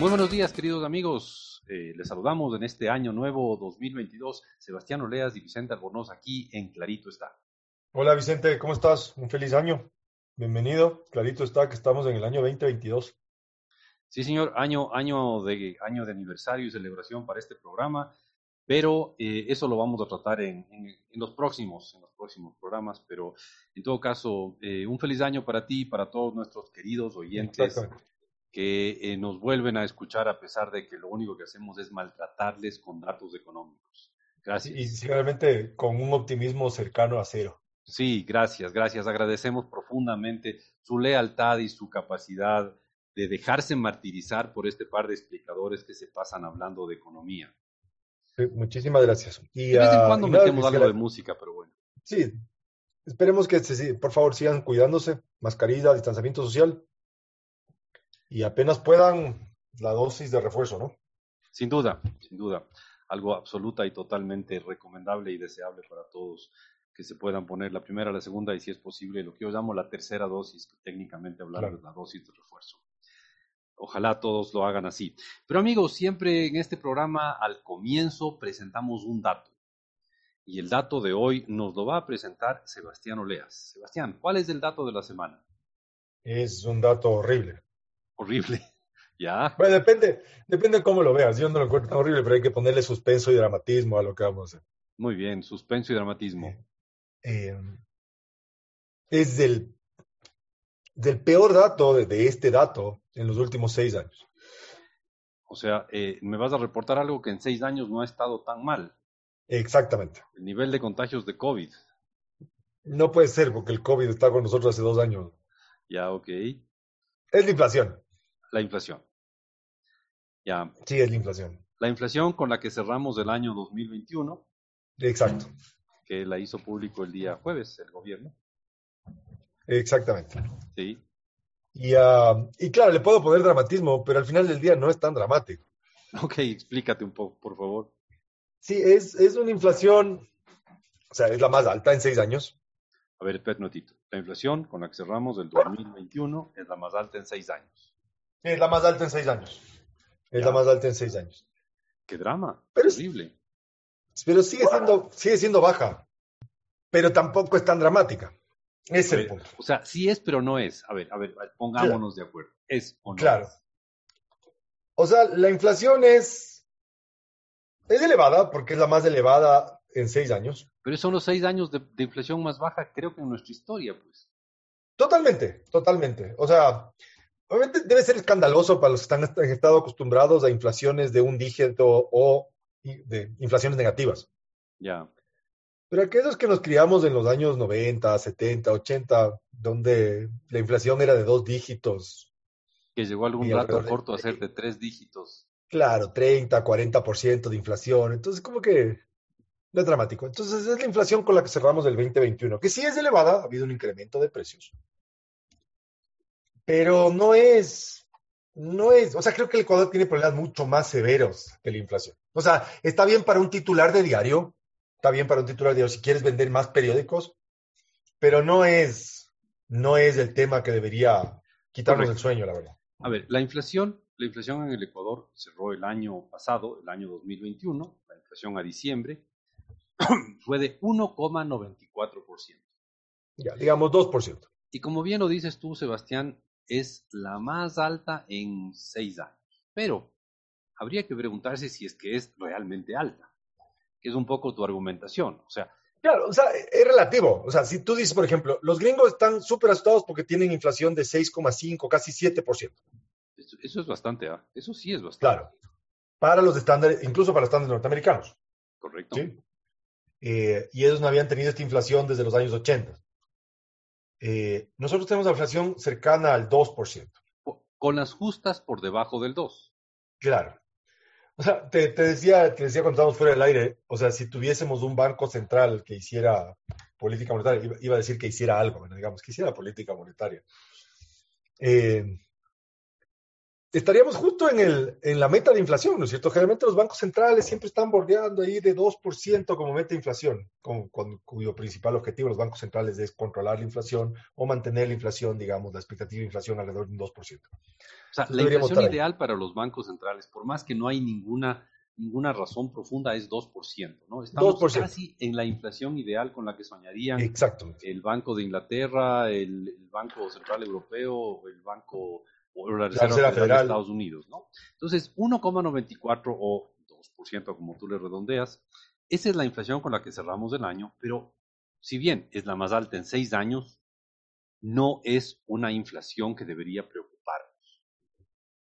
Muy buenos días, queridos amigos. Eh, les saludamos en este año nuevo 2022. Sebastián Oleas y Vicente Albornoz aquí en Clarito está. Hola Vicente, ¿cómo estás? Un feliz año. Bienvenido. Clarito está que estamos en el año 2022. Sí, señor, año, año, de, año de aniversario y celebración para este programa, pero eh, eso lo vamos a tratar en, los próximos, en los próximos programas. Pero en todo caso, eh, un feliz año para ti y para todos nuestros queridos oyentes que eh, nos vuelven a escuchar a pesar de que lo único que hacemos es maltratarles con datos económicos. Gracias. Y realmente con un optimismo cercano a cero. Sí, gracias, gracias. Agradecemos profundamente su lealtad y su capacidad de dejarse martirizar por este par de explicadores que se pasan hablando de economía. muchísimas gracias. Y, de vez en cuando metemos algo de música, pero bueno. Sí, esperemos que por favor sigan cuidándose, mascarilla, distanciamiento social y apenas puedan la dosis de refuerzo, ¿no? Sin duda, sin duda. Algo absoluta y totalmente recomendable y deseable para todos que se puedan poner la primera, la segunda y si es posible lo que yo llamo la tercera dosis, que técnicamente hablando es la dosis de refuerzo. Ojalá todos lo hagan así. Pero amigos, siempre en este programa al comienzo presentamos un dato. Y el dato de hoy nos lo va a presentar Sebastián Oleas. Sebastián, ¿cuál es el dato de la semana? Es un dato horrible horrible. ¿Ya? Bueno, depende, depende de cómo lo veas. Yo no lo encuentro tan horrible, pero hay que ponerle suspenso y dramatismo a lo que vamos a hacer. Muy bien, suspenso y dramatismo. Eh, es del, del peor dato de, este dato en los últimos seis años. O sea, eh, me vas a reportar algo que en seis años no ha estado tan mal. Exactamente. El nivel de contagios de COVID. No puede ser, porque el COVID está con nosotros hace dos años. Ya, ok. Es la inflación la inflación. Ya. Sí, es la inflación. La inflación con la que cerramos el año 2021. Exacto. Que la hizo público el día jueves el gobierno. Exactamente. Sí. Y, uh, y claro, le puedo poner dramatismo, pero al final del día no es tan dramático. Ok, explícate un poco, por favor. Sí, es, es una inflación, o sea, es la más alta en seis años. A ver, espera un notito. La inflación con la que cerramos el 2021 es la más alta en seis años. Es la más alta en seis años. Es la más alta en seis años. Qué drama. Pero, Horrible. Pero sigue siendo, sigue siendo baja. Pero tampoco es tan dramática. Es el punto. O sea, sí es, pero no es. A ver, a ver, pongámonos de acuerdo. ¿Es o no? Claro. O sea, la inflación es, es elevada porque es la más elevada en seis años. Pero son los seis años de, de inflación más baja, creo que en nuestra historia, pues. Totalmente, totalmente. O sea, Obviamente debe ser escandaloso para los que están, han estado acostumbrados a inflaciones de un dígito o de inflaciones negativas. Ya. Pero aquellos que nos criamos en los años 90, 70, 80, donde la inflación era de dos dígitos. Que llegó algún rato corto a ser de tres dígitos. Claro, 30, 40% de inflación. Entonces, como que no es dramático. Entonces, es la inflación con la que cerramos el 2021, que sí es elevada, ha habido un incremento de precios pero no es, no es, o sea, creo que el Ecuador tiene problemas mucho más severos que la inflación. O sea, está bien para un titular de diario, está bien para un titular de diario si quieres vender más periódicos, pero no es, no es el tema que debería quitarnos el sueño, la verdad. A ver, la inflación, la inflación en el Ecuador cerró el año pasado, el año 2021, la inflación a diciembre, fue de 1,94%. Ya, digamos 2%. Y como bien lo dices tú, Sebastián, es la más alta en seis años. Pero habría que preguntarse si es que es realmente alta, que es un poco tu argumentación. O sea, Claro, o sea, es relativo. O sea, si tú dices, por ejemplo, los gringos están súper asustados porque tienen inflación de 6,5, casi 7%. Eso, eso es bastante, ¿ah? Eso sí es bastante. Claro. Para los estándares, incluso para los estándares norteamericanos. Correcto. ¿Sí? Eh, y ellos no habían tenido esta inflación desde los años 80. Eh, nosotros tenemos la inflación cercana al 2%. Con las justas por debajo del 2%. Claro. O sea, te, decía, te decía cuando estábamos fuera del aire, o sea, si tuviésemos un banco central que hiciera política monetaria, iba, a decir que hiciera algo, digamos, que hiciera política monetaria. Eh, estaríamos justo en, el, en la meta de inflación, ¿no es cierto? Generalmente los bancos centrales siempre están bordeando ahí de 2% como meta de inflación, con, cuyo principal objetivo los bancos centrales es controlar la inflación o mantener la inflación, digamos, la expectativa de inflación alrededor de un 2%. O sea, la inflación ideal para los bancos centrales, por más que no hay ninguna ninguna razón profunda es 2%, ¿no? Estamos casi en la inflación ideal con la que soñarían el Banco de Inglaterra, el, Banco Central Europeo, el Banco o la Reserva, Federal, de Estados Unidos, ¿no? Entonces, 1,94 o 2% como tú le redondeas, esa es la inflación con la que cerramos el año, pero si bien es la más alta en seis años, no es una inflación que debería preocupar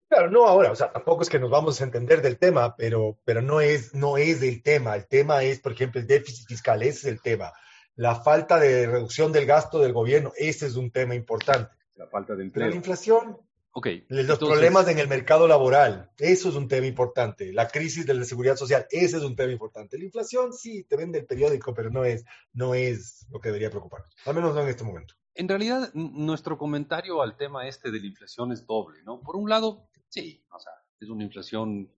Claro, no ahora, o sea, tampoco es que nos vamos a entender del tema, pero, pero no, es, no es el tema. El tema es, por ejemplo, el déficit fiscal, ese es el tema. La falta de reducción del gasto del gobierno, ese es un tema importante. La falta de empleo. la inflación, okay, los problemas en el mercado laboral, eso es un tema importante. La crisis de la seguridad social, ese es un tema importante. La inflación sí te vende el periódico, pero no es, no es lo que debería preocuparnos, al menos no en este momento. En realidad, nuestro comentario al tema este de la inflación es doble, ¿no? Por un lado, Sí, o sea, es una inflación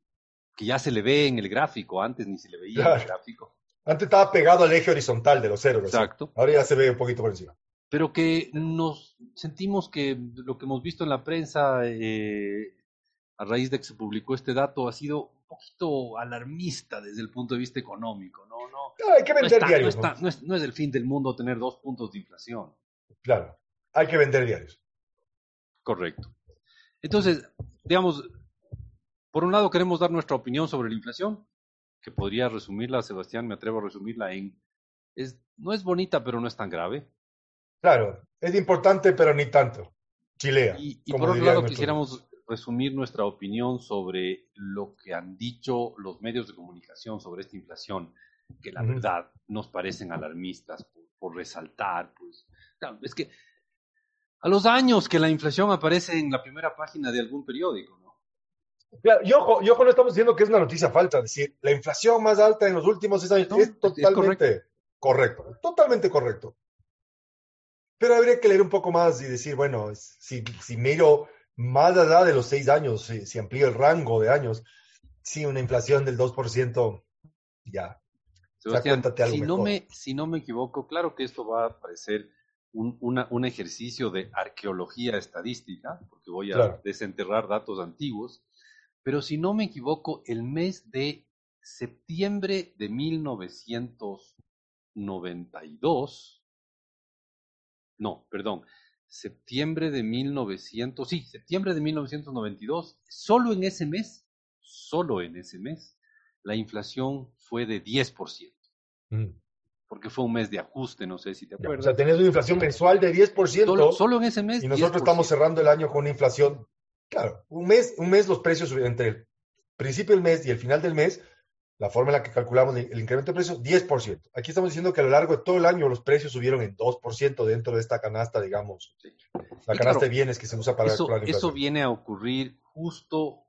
que ya se le ve en el gráfico, antes ni se le veía en el gráfico. Antes estaba pegado al eje horizontal de los ceros. Exacto. Ahora ya se ve un poquito por encima. Pero que nos sentimos que lo que hemos visto en la prensa eh, a raíz de que se publicó este dato ha sido un poquito alarmista desde el punto de vista económico. No, no, hay que vender diarios. No, es, no es el fin del mundo tener dos puntos de inflación. Claro, hay que vender diarios. Correcto. Entonces, digamos, por un lado queremos dar nuestra opinión sobre la inflación, que podría resumirla, Sebastián, me atrevo a resumirla en, es, no es bonita, pero no es tan grave. Claro, es importante, pero ni tanto. Chilea. Y, por otro lado, quisiéramos resumir nuestra opinión sobre lo que han dicho los medios de comunicación sobre esta inflación, que la verdad nos parecen alarmistas por, resaltar, pues, es que a los años que la inflación aparece en la primera página de algún periódico, ¿no? Claro, y ojo, y ojo, no estamos diciendo que es una noticia falsa, es decir, la inflación más alta en los últimos seis años es totalmente correcto. totalmente correcto. Pero habría que leer un poco más y decir, bueno, si, si miro más allá de los seis años, si, si amplío el rango de años, sí, una inflación del 2%, ya. Sebastián, si, no me, si no me equivoco, claro que esto va a parecer un, ejercicio de arqueología estadística, porque voy a desenterrar datos antiguos, pero si no me equivoco, el mes de septiembre de 1992, no, perdón, septiembre de 1900, sí, septiembre de 1992, solo en ese mes, solo en ese mes, la inflación fue de 10% porque fue un mes de ajuste, no sé si te acuerdas. O sea, tenés una inflación mensual de 10%. Solo, en ese mes. Y nosotros estamos cerrando el año con una inflación, claro, un mes, un mes los precios entre el principio del mes y el final del mes, la forma en la que calculamos el incremento de precios, 10%. Aquí estamos diciendo que a lo largo de todo el año los precios subieron en 2% dentro de esta canasta, digamos, la canasta de bienes que se usa para eso, Eso viene a ocurrir justo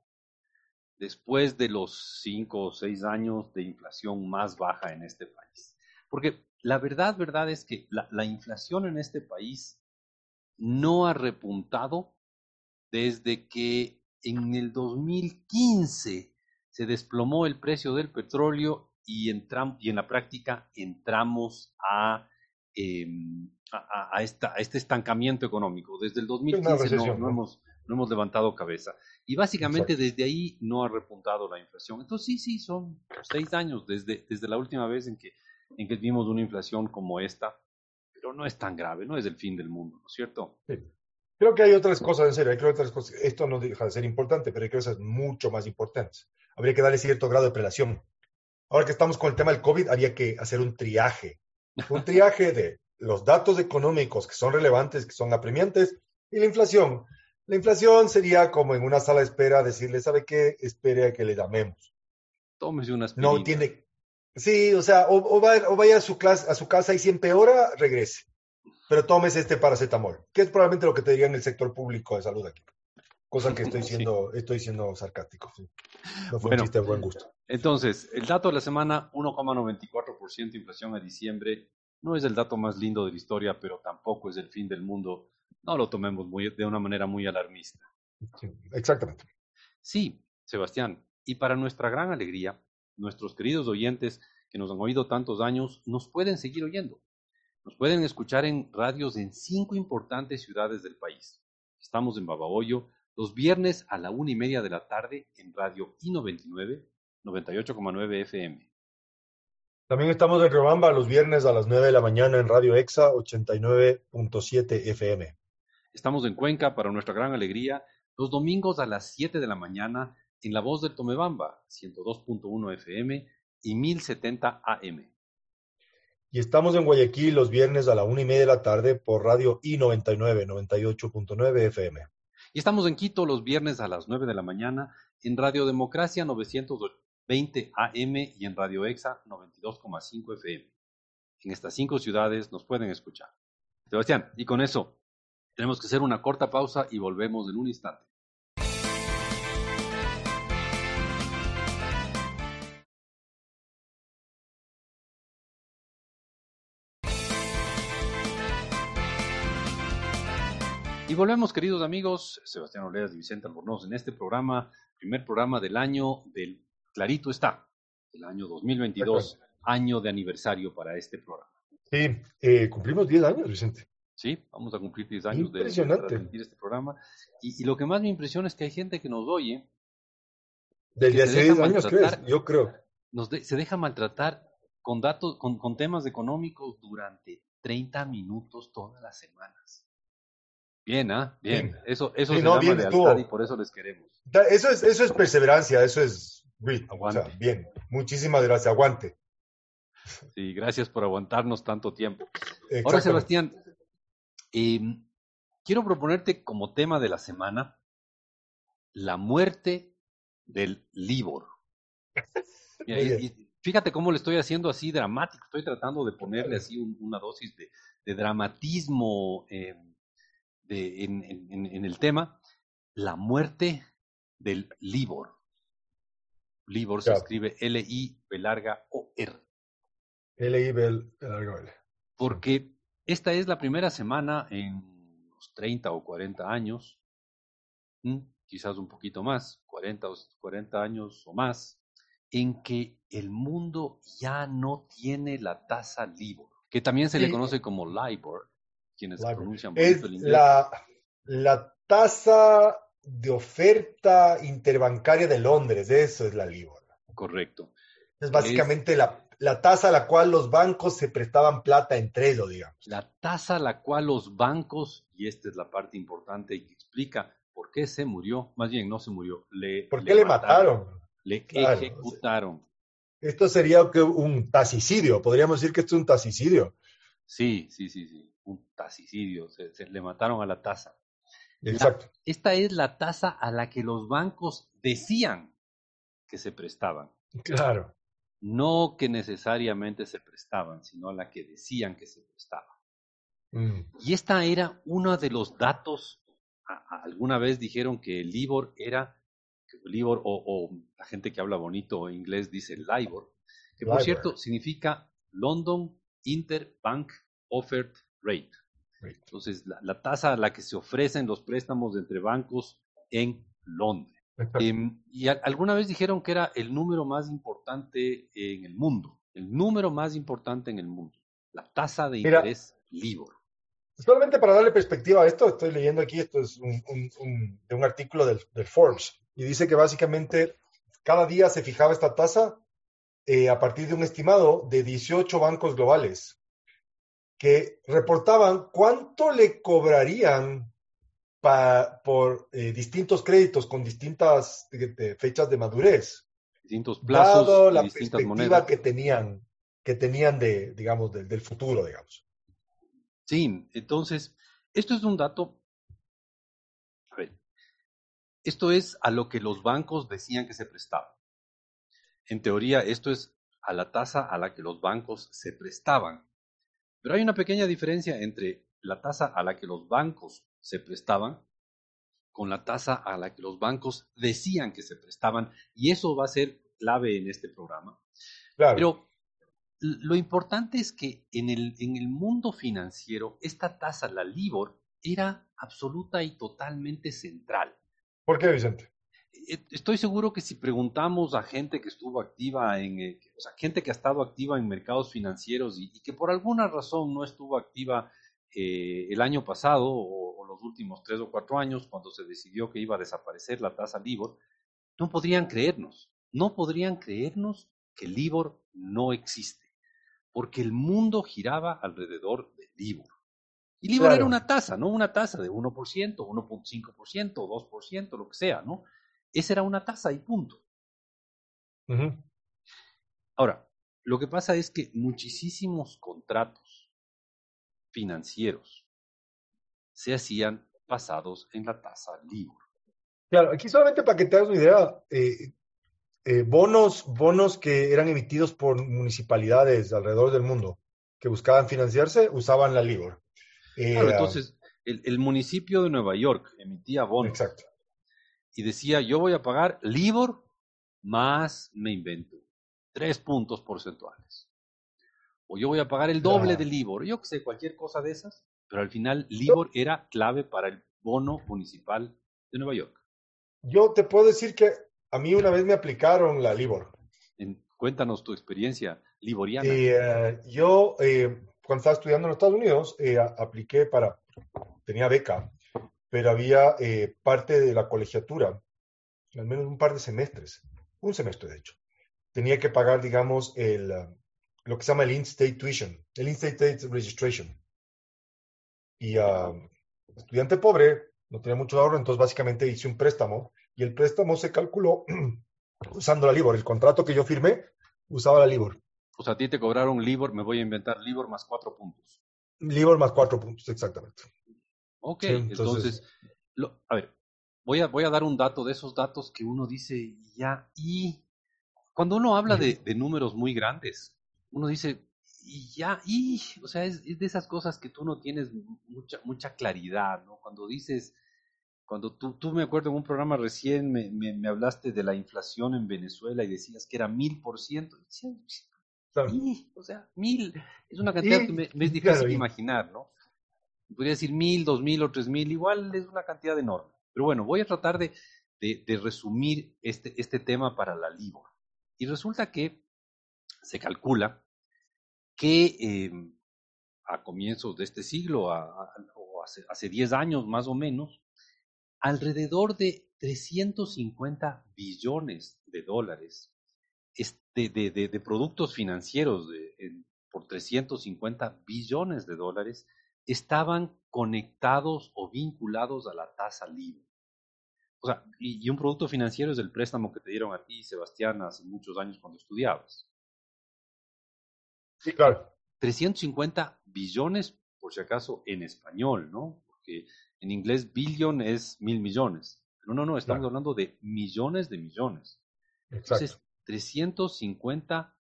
después de los 5 o 6 años de inflación más baja en este país. Porque la verdad, verdad es que la, inflación en este país no ha repuntado desde que en el 2015 se desplomó el precio del petróleo y, y en la práctica entramos a, em, a, este estancamiento económico. Desde el 2015 no, hemos, no hemos levantado cabeza. Y básicamente desde ahí no ha repuntado la inflación. Entonces sí, sí, son seis años desde, desde la última vez en que en que vimos una inflación como esta, pero no es tan grave, no es el fin del mundo, ¿no es cierto? Sí. Creo que hay otras cosas, en serio, hay otras cosas. Esto no deja de ser importante, pero hay cosas mucho más importantes. Habría que darle cierto grado de prelación. Ahora que estamos con el tema del COVID, había que hacer un triaje. Un triaje de los datos económicos que son relevantes, que son apremiantes, y la inflación. La inflación sería como en una sala de espera decirle, ¿sabe qué? Espere a que le llamemos. Tómese unas No tiene, Sí, o sea, o, vaya a su, clase, a su casa y si empeora, regrese. Pero tomes este paracetamol, que es probablemente lo que te diría en el sector público de salud aquí. Cosa que estoy siendo, estoy siendo sarcástico. No fue un chiste de buen gusto. Entonces, el dato de la semana, 1,94% inflación a diciembre, no es el dato más lindo de la historia, pero tampoco es el fin del mundo. No lo tomemos muy, de una manera muy alarmista. exactamente. Sí, Sebastián, y para nuestra gran alegría, nuestros queridos oyentes que nos han oído tantos años nos pueden seguir oyendo. Nos pueden escuchar en radios en cinco importantes ciudades del país. Estamos en Babahoyo los viernes a la una y media de la tarde en Radio I99, 98,9 FM. También estamos en Robamba los viernes a las 9 de la mañana en Radio EXA 89.7 FM. Estamos en Cuenca para nuestra gran alegría los domingos a las 7 de la mañana en La Voz del Tomebamba, 102.1 FM y 1070 AM. Y estamos en Guayaquil los viernes a la una y media de la tarde por Radio I99, 98.9 FM. Y estamos en Quito los viernes a las 9 de la mañana en Radio Democracia 920 AM y en Radio EXA 92,5 FM. En estas cinco ciudades nos pueden escuchar. Sebastián, y con eso tenemos que hacer una corta pausa y volvemos en un instante. Y volvemos, queridos amigos, Sebastián Oleas y Vicente Albornoz, en este programa, primer programa del año del Clarito está, el año 2022, año de aniversario para este programa. Sí, eh, cumplimos 10 años, Vicente. Sí, vamos a cumplir 10 años de, de este programa. Y, lo que más me impresiona es que hay gente que nos oye. Desde hace 10 años, ¿crees? Yo creo. Nos se deja maltratar con datos, con, con temas económicos durante 30 minutos todas las semanas. Bien, ¿ah? Bien. Eso, eso se llama lealtad y por eso les queremos. Eso es, eso es perseverancia, eso es Aguante. bien. Muchísimas gracias. Aguante. Sí, gracias por aguantarnos tanto tiempo. Ahora, Sebastián, em, quiero proponerte como tema de la semana la muerte del Libor. fíjate cómo le estoy haciendo así dramático, estoy tratando de ponerle así una dosis de, dramatismo. Eh, en, el tema, la muerte del Libor. Libor se escribe L-I-B larga O-R. L-I-B larga O-R. Porque esta es la primera semana en los 30 o 40 años, quizás un poquito más, 40 o 40 años o más, en que el mundo ya no tiene la tasa Libor, que también se le conoce como LIBOR, quienes pronuncian es La, la tasa de oferta interbancaria de Londres, eso es la LIBOR. Correcto. Es básicamente la, la, tasa a la cual los bancos se prestaban plata entre ellos, digamos. La tasa a la cual los bancos, y esta es la parte importante y que explica por qué se murió, más bien no se murió, le, ¿Por qué le, mataron? Le ejecutaron. Esto sería un tacicidio, podríamos decir que esto es un tacicidio. Sí, sí, sí, sí un tacicidio, se, le mataron a la tasa. Exacto. esta es la tasa a la que los bancos decían que se prestaban. Claro. No que necesariamente se prestaban, sino a la que decían que se prestaban. Mm. Y esta era uno de los datos. alguna vez dijeron que el LIBOR era, LIBOR o, la gente que habla bonito inglés dice LIBOR, que por cierto significa London Interbank Offered rate. Entonces, la, tasa a la que se ofrecen los préstamos entre bancos en Londres. Em, y alguna vez dijeron que era el número más importante en el mundo, el número más importante en el mundo, la tasa de interés LIBOR. Solamente para darle perspectiva a esto, estoy leyendo aquí, esto es un, de un artículo del, Forbes, y dice que básicamente cada día se fijaba esta tasa eh, a partir de un estimado de 18 bancos globales que reportaban cuánto le cobrarían por eh, distintos créditos con distintas fechas de madurez. Distintos plazos, dado la perspectiva que tenían, que tenían de, digamos, del futuro, digamos. Sí, entonces, esto es un dato. A ver, esto es a lo que los bancos decían que se prestaba. En teoría, esto es a la tasa a la que los bancos se prestaban. Pero hay una pequeña diferencia entre la tasa a la que los bancos se prestaban con la tasa a la que los bancos decían que se prestaban, y eso va a ser clave en este programa. Pero lo importante es que en el, en el mundo financiero, esta tasa, la LIBOR, era absoluta y totalmente central. ¿Por qué, Vicente? Eh, estoy seguro que si preguntamos a gente que estuvo activa en, eh, o sea, gente que ha estado activa en mercados financieros y, que por alguna razón no estuvo activa eh, el año pasado o, los últimos tres o cuatro años, cuando se decidió que iba a desaparecer la tasa LIBOR, no podrían creernos, no podrían creernos que LIBOR no existe, porque el mundo giraba alrededor de LIBOR. Y LIBOR era una tasa, ¿no? Una tasa de 1%, 1.5%, 2%, lo que sea, ¿no? Esa era una tasa y punto. Ahora, lo que pasa es que muchísimos contratos financieros se hacían basados en la tasa LIBOR. Claro, aquí solamente para que te hagas una idea, eh, eh, bonos, bonos que eran emitidos por municipalidades alrededor del mundo que buscaban financiarse usaban la LIBOR. Eh, claro, entonces, el, el, municipio de Nueva York emitía bonos. Exacto y decía, yo voy a pagar LIBOR más, me invento, tres puntos porcentuales. O yo voy a pagar el doble de LIBOR, yo que sé, cualquier cosa de esas, pero al final LIBOR era clave para el bono municipal de Nueva York. Yo te puedo decir que a mí una vez me aplicaron la LIBOR. cuéntanos tu experiencia liboriana. Eh, yo, eh, cuando estaba estudiando en los Estados Unidos, eh, apliqué para, tenía beca pero había eh, parte de la colegiatura, al menos un par de semestres, un semestre de hecho. Tenía que pagar, digamos, el, lo que se llama el in-state tuition, el in-state registration. Y uh, estudiante pobre, no tenía mucho ahorro, entonces básicamente hice un préstamo y el préstamo se calculó usando la LIBOR. El contrato que yo firmé usaba la LIBOR. O sea, a ti te cobraron LIBOR, me voy a inventar LIBOR más cuatro puntos. LIBOR más cuatro puntos, exactamente. Ok, entonces, a ver, voy a, voy a dar un dato de esos datos que uno dice ya, y cuando uno habla de, de números muy grandes, uno dice, y ya, y, o sea, es, de esas cosas que tú no tienes mucha, mucha claridad, ¿no? Cuando dices, cuando tú, tú me acuerdo en un programa recién me, me, hablaste de la inflación en Venezuela y decías que era mil por ciento. O sea, mil es una cantidad que me, es difícil imaginar, ¿no? Podría decir mil, dos mil o tres mil, igual es una cantidad enorme. Pero bueno, voy a tratar de, de, resumir este, este tema para la LIBOR. Y resulta que se calcula que em, a comienzos de este siglo, o hace, hace 10 años más o menos, alrededor de 350 billones de dólares este, de, de, de, productos financieros de, por 350 billones de dólares estaban conectados o vinculados a la tasa libre. O sea, y, un producto financiero es el préstamo que te dieron a ti, Sebastián, hace muchos años cuando estudiabas. Sí, claro. 350 billones, por si acaso, en español, ¿no? Porque en inglés billion es mil millones. Pero no, no, estamos hablando de millones de millones. Exacto. Entonces, 350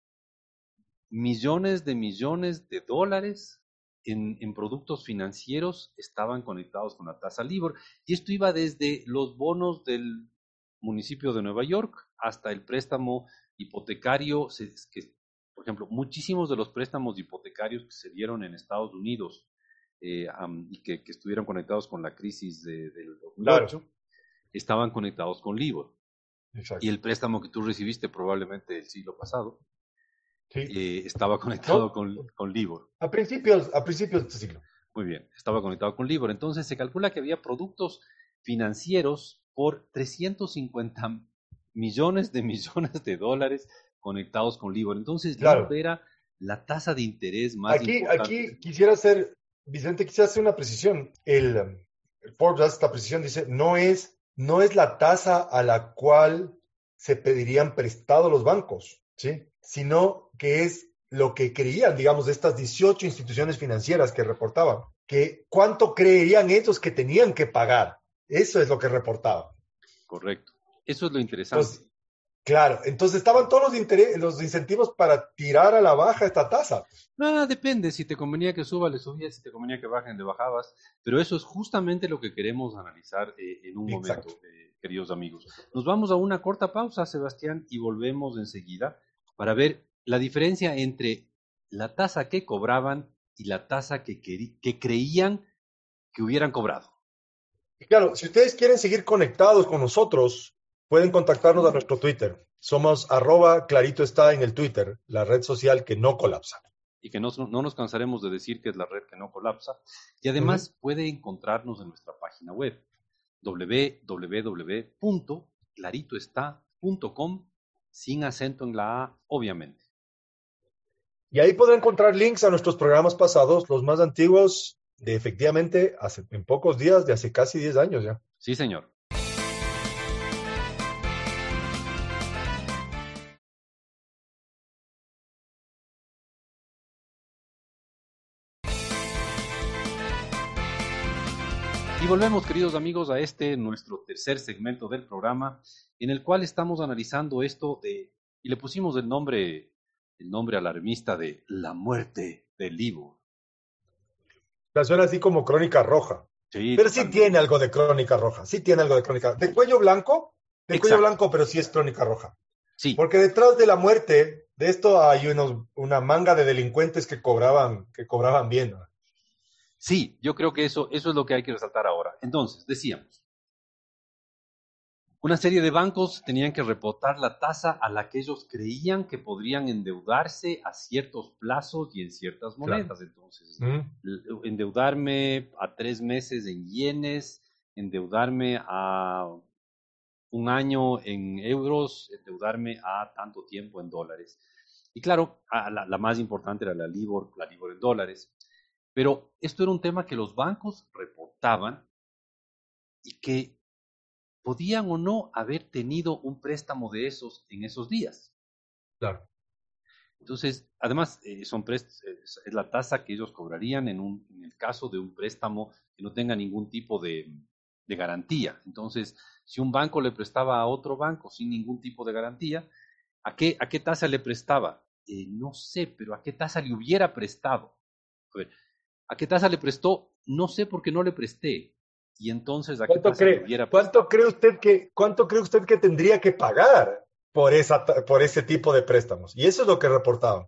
millones de millones de dólares en, productos financieros estaban conectados con la tasa LIBOR. Y esto iba desde los bonos del municipio de Nueva York hasta el préstamo hipotecario, que, por ejemplo, muchísimos de los préstamos hipotecarios que se dieron en Estados Unidos eh, y que, estuvieron conectados con la crisis de, del 2008, estaban conectados con LIBOR. Y el préstamo que tú recibiste probablemente el siglo pasado eh, estaba conectado con, con, Libor. A principios, a principios de este siglo. Muy bien, estaba conectado con Libor. Entonces se calcula que había productos financieros por 350 millones de millones de dólares conectados con Libor. Entonces, claro. era la tasa de interés más aquí, importante. Aquí quisiera hacer, Vicente, quisiera hacer una precisión. El, el Forbes hace esta precisión, dice, no es, no es la tasa a la cual se pedirían prestado los bancos, ¿sí? sino que es lo que creían, digamos, de estas 18 instituciones financieras que reportaban, que cuánto creerían ellos que tenían que pagar. Eso es lo que reportaban. Correcto. Eso es lo interesante. claro, entonces estaban todos los, los incentivos para tirar a la baja esta tasa. No, depende. Si te convenía que suba, le subías. Si te convenía que bajen, le bajabas. Pero eso es justamente lo que queremos analizar eh, en un momento, eh, queridos amigos. Nos vamos a una corta pausa, Sebastián, y volvemos enseguida para ver la diferencia entre la tasa que cobraban y la tasa que, que creían que hubieran cobrado. claro, si ustedes quieren seguir conectados con nosotros, pueden contactarnos a nuestro Twitter. Somos arroba clarito está en el Twitter, la red social que no colapsa. Y que no, no nos cansaremos de decir que es la red que no colapsa. Y además puede encontrarnos en nuestra página web www.claritoestá.com sin acento en la A, obviamente. Y ahí podrá encontrar links a nuestros programas pasados, los más antiguos, de efectivamente en pocos días, de hace casi 10 años ya. Sí, señor. Y volvemos, queridos amigos, a este nuestro tercer segmento del programa, en el cual estamos analizando esto de, y le pusimos el nombre, el nombre alarmista de la muerte del Libor. La suena así como crónica roja. Sí, pero sí tiene algo de crónica roja, sí tiene algo de crónica. De cuello blanco, de cuello blanco, pero sí es crónica roja. Sí. Porque detrás de la muerte de esto hay unos, una manga de delincuentes que cobraban, que cobraban bien. Sí, yo creo que eso, eso es lo que hay que resaltar ahora. Entonces, decíamos, una serie de bancos tenían que reportar la tasa a la que ellos creían que podrían endeudarse a ciertos plazos y en ciertas monedas. Entonces, endeudarme a tres meses en yenes, endeudarme a un año en euros, endeudarme a tanto tiempo en dólares. Y claro, la, la, más importante era la Libor, la Libor en dólares. Pero esto era un tema que los bancos reportaban y que podían o no haber tenido un préstamo de esos en esos días. Claro. Entonces, además, eh, son es la tasa que ellos cobrarían en, un, en el caso de un préstamo que no tenga ningún tipo de, de, garantía. Entonces, si un banco le prestaba a otro banco sin ningún tipo de garantía, ¿a qué, a qué tasa le prestaba? Eh, no sé, pero ¿a qué tasa le hubiera prestado? A ver, ¿A qué tasa le prestó? No sé por qué no le presté. Y entonces, ¿a qué tasa cree, le ¿cuánto cree usted que cuánto cree usted que tendría que pagar por esa por ese tipo de préstamos? Y eso es lo que reportaban.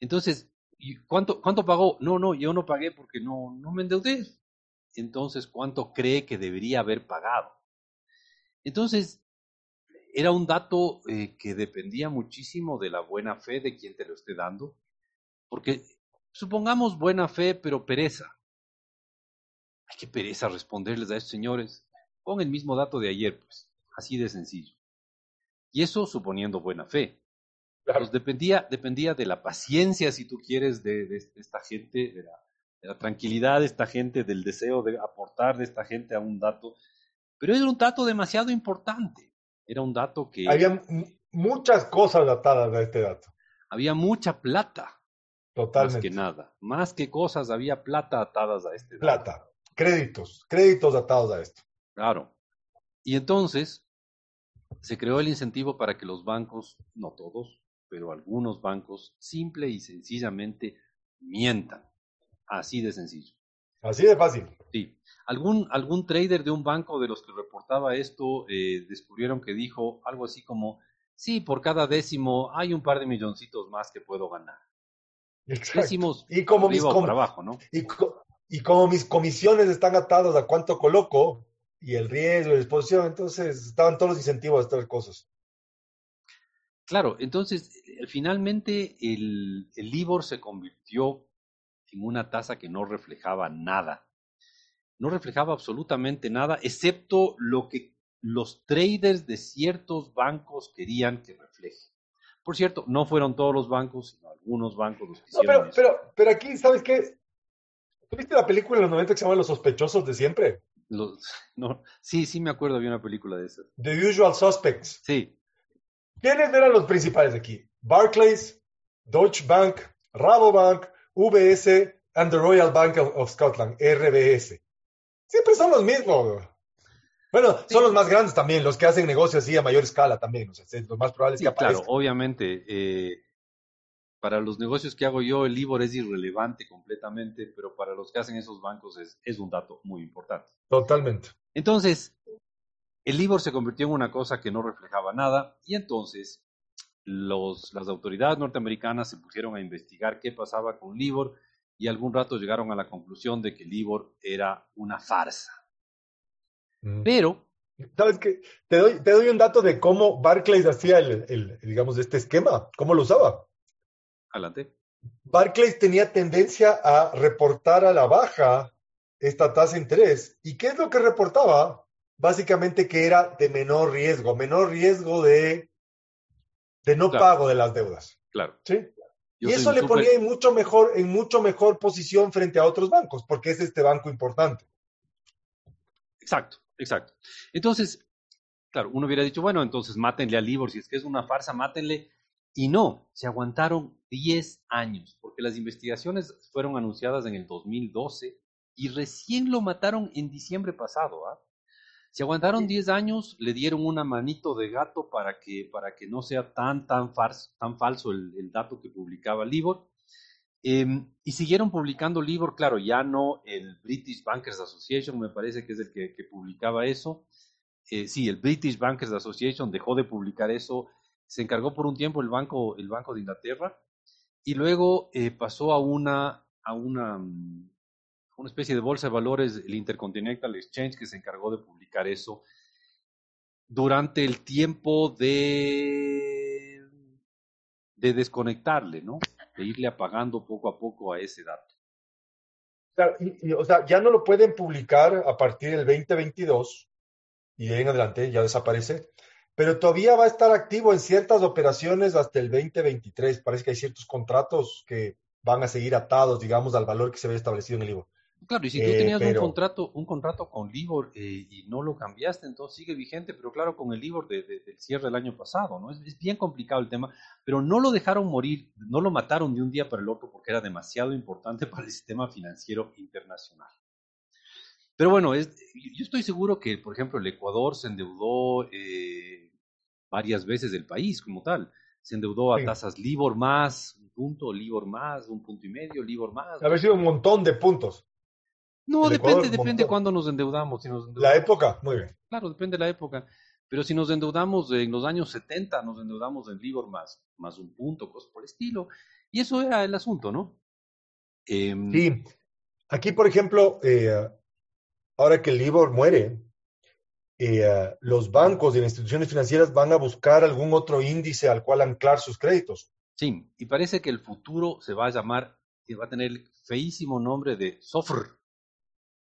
Entonces, ¿cuánto cuánto pagó? No, no, yo no pagué porque no no me endeudé. Entonces, ¿cuánto cree que debería haber pagado? Entonces, era un dato eh, que dependía muchísimo de la buena fe de quien te lo esté dando, porque Supongamos buena fe, pero pereza. Hay que pereza responderles a estos señores. Pon el mismo dato de ayer, pues. Así de sencillo. Y eso suponiendo buena fe. Pues dependía, dependía de la paciencia, si tú quieres, de, esta gente, de la, tranquilidad de esta gente, del deseo de aportar de esta gente a un dato. Pero era un dato demasiado importante. Era un dato que... Había muchas cosas datadas a este dato. Había mucha plata. Totalmente. Más que nada. Más que cosas, había plata atadas a este. Plata. Créditos. Créditos atados a esto. Claro. Y entonces se creó el incentivo para que los bancos, no todos, pero algunos bancos, simple y sencillamente mientan. Así de sencillo. Así de fácil. Sí. Algún, algún trader de un banco de los que reportaba esto eh, descubrieron que dijo algo así como, sí, por cada décimo hay un par de milloncitos más que puedo ganar y como mis ¿no? y, como mis comisiones están atadas a cuánto coloco y el riesgo y la exposición, entonces estaban todos los incentivos a estas cosas. Claro, entonces eh, finalmente el, el LIBOR se convirtió en una tasa que no reflejaba nada. No reflejaba absolutamente nada, excepto lo que los traders de ciertos bancos querían que refleje. Por cierto, no fueron todos los bancos, sino algunos bancos los que no, pero, pero, pero, aquí, ¿sabes qué? ¿Tuviste la película en los 90 que se llama Los sospechosos de siempre? Los, no, sí, sí me acuerdo, había una película de esas. The Usual Suspects. Sí. ¿Quiénes eran los principales aquí? Barclays, Deutsche Bank, Rabobank, VS and the Royal Bank of Scotland, RBS. Siempre son los mismos. Bueno, son los más grandes también, los que hacen negocios así a mayor escala también, o sea, los más probables que aparezcan. Claro, obviamente. Eh, para los negocios que hago yo, el LIBOR es irrelevante completamente, pero para los que hacen esos bancos es, es un dato muy importante. Totalmente. Entonces, el LIBOR se convirtió en una cosa que no reflejaba nada y entonces los, las autoridades norteamericanas se pusieron a investigar qué pasaba con LIBOR y algún rato llegaron a la conclusión de que LIBOR era una farsa. Mm. Pero ¿Sabes qué? Te doy, te doy un dato de cómo Barclays hacía el, el, digamos, este esquema, cómo lo usaba. Adelante. Barclays tenía tendencia a reportar a la baja esta tasa de interés. ¿Y qué es lo que reportaba? Básicamente que era de menor riesgo, menor riesgo de, de no pago de las deudas. Claro. ¿Sí? y eso le ponía en mucho, mejor, en mucho mejor posición frente a otros bancos, porque es este banco importante. Exacto, exacto. Entonces, claro, uno hubiera dicho, bueno, entonces mátenle a Libor, si es que es una farsa, mátenle. Y no, se aguantaron 10 años, porque las investigaciones fueron anunciadas en el 2012 y recién lo mataron en diciembre pasado. ¿ah? Se aguantaron 10 años, le dieron una manito de gato para que, para que no sea tan, tan, tan falso el, dato que publicaba Libor. Em, y siguieron publicando Libor, claro, ya no el British Bankers Association, me parece que es el que, publicaba eso. Eh, sí, el British Bankers Association dejó de publicar eso, se encargó por un tiempo el Banco, el banco de Inglaterra y luego eh, pasó a una, a una mm, una especie de bolsa de valores, el Intercontinental Exchange, que se encargó de publicar eso durante el tiempo de, de desconectarle, ¿no? De irle apagando poco a poco a ese dato. o sea, ya no lo pueden publicar a partir del 2022 y de ahí en adelante ya desaparece, pero todavía va a estar activo en ciertas operaciones hasta el 2023. Parece que hay ciertos contratos que van a seguir atados, digamos, al valor que se ve establecido en el libro. Claro, y si tú eh, tenías un contrato, un contrato con Libor eh, y no lo cambiaste, entonces sigue vigente, pero claro, con el Libor de, del cierre del año pasado, ¿no? Es, bien complicado el tema, pero no lo dejaron morir, no lo mataron de un día para el otro porque era demasiado importante para el sistema financiero internacional. Pero bueno, es, yo estoy seguro que, por ejemplo, el Ecuador se endeudó eh, varias veces del país como tal. Se endeudó a tasas Libor más, un punto, Libor más, un punto y medio, Libor más. Ha sido un montón de puntos. No, depende, depende cuándo nos endeudamos, La época, muy bien. Claro, depende de la época. Pero si nos endeudamos en los años 70, nos endeudamos en Libor más, más un punto, cosas por el estilo. Y eso era el asunto, ¿no? Em, sí. Aquí, por ejemplo, eh, ahora que el Libor muere, eh, los bancos y las instituciones financieras van a buscar algún otro índice al cual anclar sus créditos. Sí, y parece que el futuro se va a llamar, va a tener el feísimo nombre de SOFR.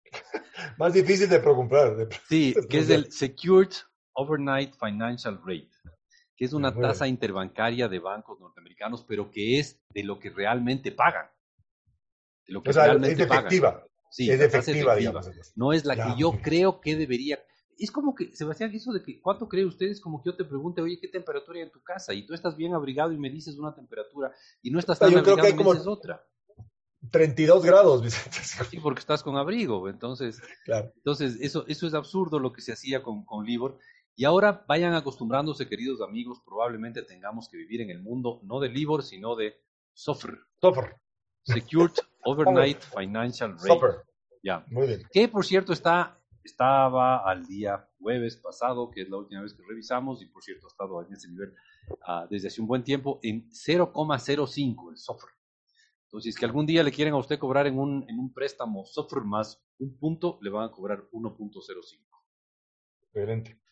Más difícil de comprar. sí, que es el Secured Overnight Financial Rate, que es una tasa interbancaria de bancos norteamericanos, pero que es de lo que realmente pagan. De lo que realmente es efectiva. Sí, es efectiva, digamos. No es la que yo creo que debería. Es como que, Sebastián, eso de que, ¿cuánto cree ustedes? Como que yo te pregunte, oye, ¿qué temperatura hay en tu casa? Y tú estás bien abrigado y me dices una temperatura, y no estás tan abrigado y me dices otra. 32 grados, Vicente. Sí, porque estás con abrigo. Entonces, entonces eso, eso es absurdo lo que se hacía con, con Libor. Y ahora vayan acostumbrándose, queridos amigos, probablemente tengamos que vivir en el mundo no de Libor, sino de SOFR. SOFR. Secured Overnight Financial Rate. Ya. Muy bien. Que por cierto está, estaba al día jueves pasado, que es la última vez que revisamos, y por cierto ha estado en ese nivel ah, desde hace un buen tiempo, en 0,05 el SOFR. Entonces, si es que algún día le quieren a usted cobrar en un, en un préstamo software más un punto, le van a cobrar 1.05. Excelente.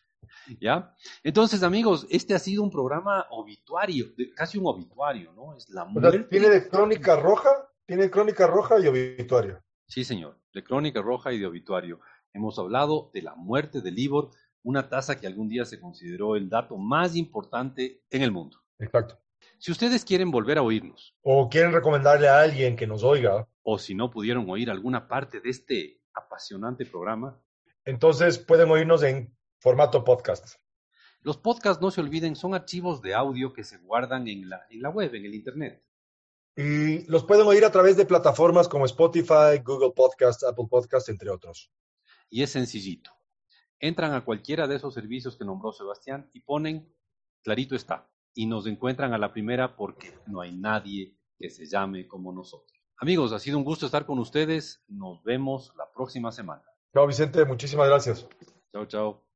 ¿Ya? Entonces, amigos, este ha sido un programa obituario, casi un obituario, ¿no? Es la muerte. ¿Tiene de crónica roja? ¿Tiene crónica roja y obituario? Sí, señor, de crónica roja y de obituario. Hemos hablado de la muerte de Libor, una tasa que algún día se consideró el dato más importante en el mundo. Exacto. Si ustedes quieren volver a oírnos. O quieren recomendarle a alguien que nos oiga. O si no pudieron oír alguna parte de este apasionante programa. Entonces pueden oírnos en formato podcast. Los podcasts, no se olviden, son archivos de audio que se guardan en la, en la web, en el Internet. Y los pueden oír a través de plataformas como Spotify, Google Podcast, Apple Podcast, entre otros. Y es sencillito. Entran a cualquiera de esos servicios que nombró Sebastián y ponen, clarito está, y nos encuentran a la primera porque no hay nadie que se llame como nosotros. Amigos, ha sido un gusto estar con ustedes. Nos vemos la próxima semana. Chao, Vicente. Muchísimas gracias. Chao, chao.